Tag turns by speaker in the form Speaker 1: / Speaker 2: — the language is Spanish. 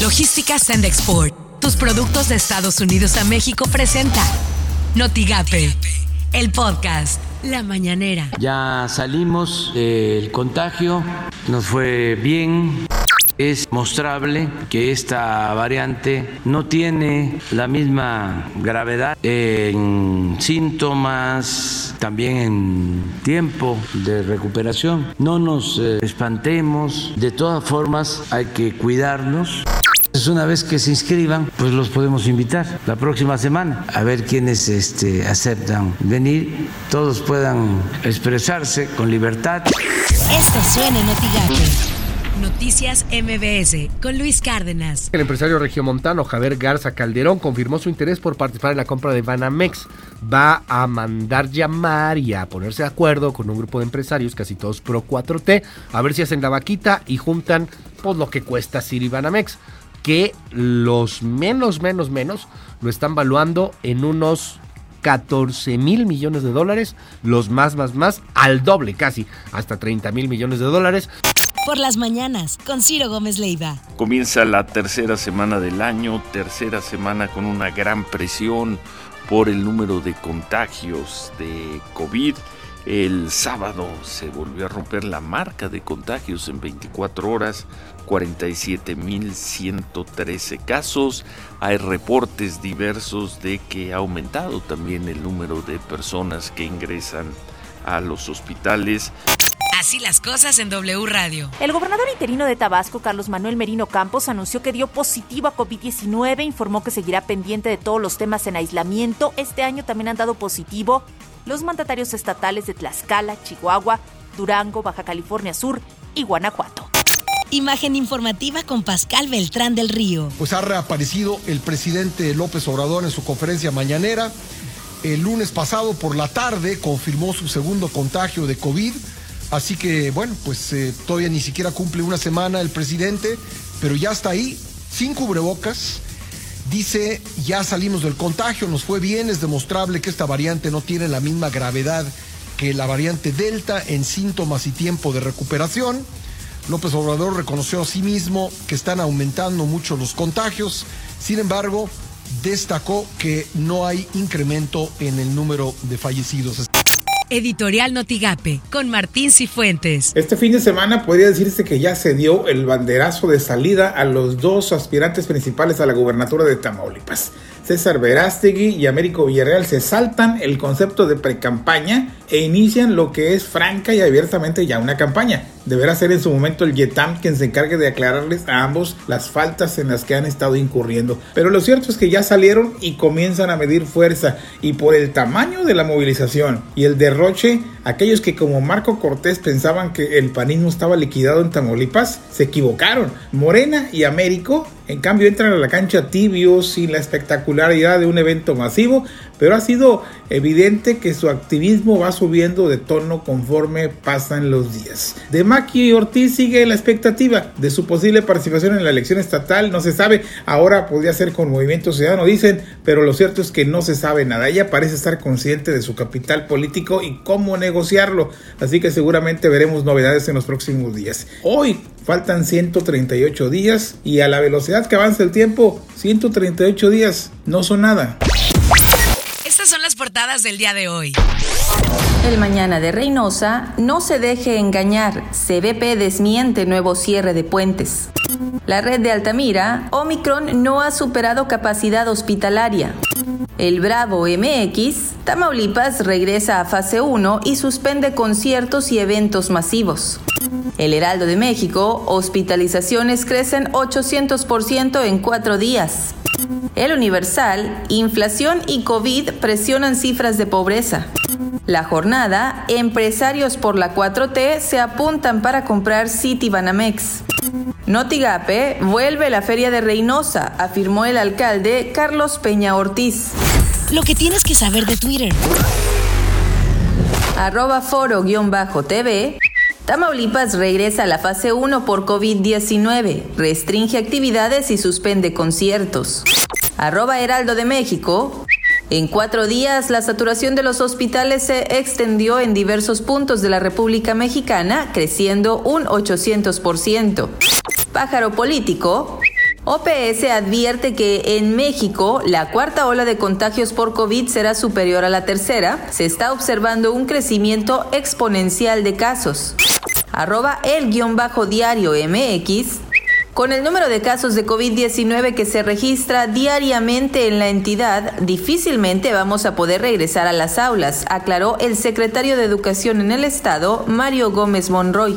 Speaker 1: Logística Send Export. Tus productos de Estados Unidos a México presenta Notigape, el podcast La Mañanera.
Speaker 2: Ya salimos del contagio, nos fue bien. Es mostrable que esta variante no tiene la misma gravedad en síntomas, también en tiempo de recuperación. No nos eh, espantemos, de todas formas hay que cuidarnos. Una vez que se inscriban, pues los podemos invitar la próxima semana a ver quiénes este, aceptan venir, todos puedan expresarse con libertad.
Speaker 1: Esto suena en Noticias MBS con Luis Cárdenas.
Speaker 3: El empresario regiomontano Javier Garza Calderón confirmó su interés por participar en la compra de Banamex. Va a mandar llamar y a ponerse de acuerdo con un grupo de empresarios, casi todos pro 4T, a ver si hacen la vaquita y juntan pues, lo que cuesta Siri Banamex que los menos, menos, menos lo están valuando en unos 14 mil millones de dólares, los más, más, más, al doble casi, hasta 30 mil millones de dólares.
Speaker 1: Por las mañanas, con Ciro Gómez Leiva.
Speaker 4: Comienza la tercera semana del año, tercera semana con una gran presión por el número de contagios de COVID. El sábado se volvió a romper la marca de contagios en 24 horas, 47.113 casos. Hay reportes diversos de que ha aumentado también el número de personas que ingresan a los hospitales.
Speaker 1: Así las cosas en W Radio.
Speaker 5: El gobernador interino de Tabasco, Carlos Manuel Merino Campos, anunció que dio positivo a COVID-19, informó que seguirá pendiente de todos los temas en aislamiento. Este año también han dado positivo los mandatarios estatales de Tlaxcala, Chihuahua, Durango, Baja California Sur y Guanajuato.
Speaker 1: Imagen informativa con Pascal Beltrán del Río.
Speaker 6: Pues ha reaparecido el presidente López Obrador en su conferencia mañanera. El lunes pasado por la tarde confirmó su segundo contagio de COVID. Así que, bueno, pues eh, todavía ni siquiera cumple una semana el presidente, pero ya está ahí, sin cubrebocas, Dice, ya salimos del contagio, nos fue bien, es demostrable que esta variante no tiene la misma gravedad que la variante Delta en síntomas y tiempo de recuperación. López Obrador reconoció a sí mismo que están aumentando mucho los contagios, sin embargo, destacó que no hay incremento en el número de fallecidos.
Speaker 1: Editorial Notigape, con Martín Cifuentes.
Speaker 7: Este fin de semana podría decirse que ya se dio el banderazo de salida a los dos aspirantes principales a la gubernatura de Tamaulipas. César Verástegui y Américo Villarreal se saltan el concepto de precampaña e inician lo que es franca y abiertamente ya una campaña. Deberá ser en su momento el YETAM quien se encargue de aclararles a ambos las faltas en las que han estado incurriendo. Pero lo cierto es que ya salieron y comienzan a medir fuerza y por el tamaño de la movilización y el derroche, aquellos que como Marco Cortés pensaban que el panismo estaba liquidado en Tamaulipas, se equivocaron. Morena y Américo en cambio entran a la cancha tibios sin la espectacularidad de un evento masivo, pero ha sido evidente que su activismo va subiendo de tono conforme pasan los días. De Maki Ortiz sigue la expectativa de su posible participación en la elección estatal, no se sabe, ahora podría ser con Movimiento Ciudadano, dicen, pero lo cierto es que no se sabe nada. Ella parece estar consciente de su capital político y cómo negociarlo, así que seguramente veremos novedades en los próximos días. Hoy faltan 138 días y a la velocidad que avanza el tiempo, 138 días no son nada
Speaker 1: son las portadas del día de hoy.
Speaker 8: El mañana de Reynosa, no se deje engañar, CBP desmiente nuevo cierre de puentes. La red de Altamira, Omicron no ha superado capacidad hospitalaria. El Bravo MX, Tamaulipas regresa a fase 1 y suspende conciertos y eventos masivos. El Heraldo de México, hospitalizaciones crecen 800% en cuatro días. El Universal, inflación y COVID presionan cifras de pobreza. La jornada, empresarios por la 4T se apuntan para comprar City Banamex. Notigape vuelve la feria de Reynosa, afirmó el alcalde Carlos Peña Ortiz.
Speaker 1: Lo que tienes que saber de Twitter.
Speaker 8: Arroba foro-tv Tamaulipas regresa a la fase 1 por COVID-19, restringe actividades y suspende conciertos. Arroba Heraldo de México. En cuatro días, la saturación de los hospitales se extendió en diversos puntos de la República Mexicana, creciendo un 800%. Pájaro político. OPS advierte que en México la cuarta ola de contagios por COVID será superior a la tercera. Se está observando un crecimiento exponencial de casos. Arroba el guion bajo diario MX. Con el número de casos de COVID-19 que se registra diariamente en la entidad, difícilmente vamos a poder regresar a las aulas, aclaró el secretario de Educación en el Estado, Mario Gómez Monroy.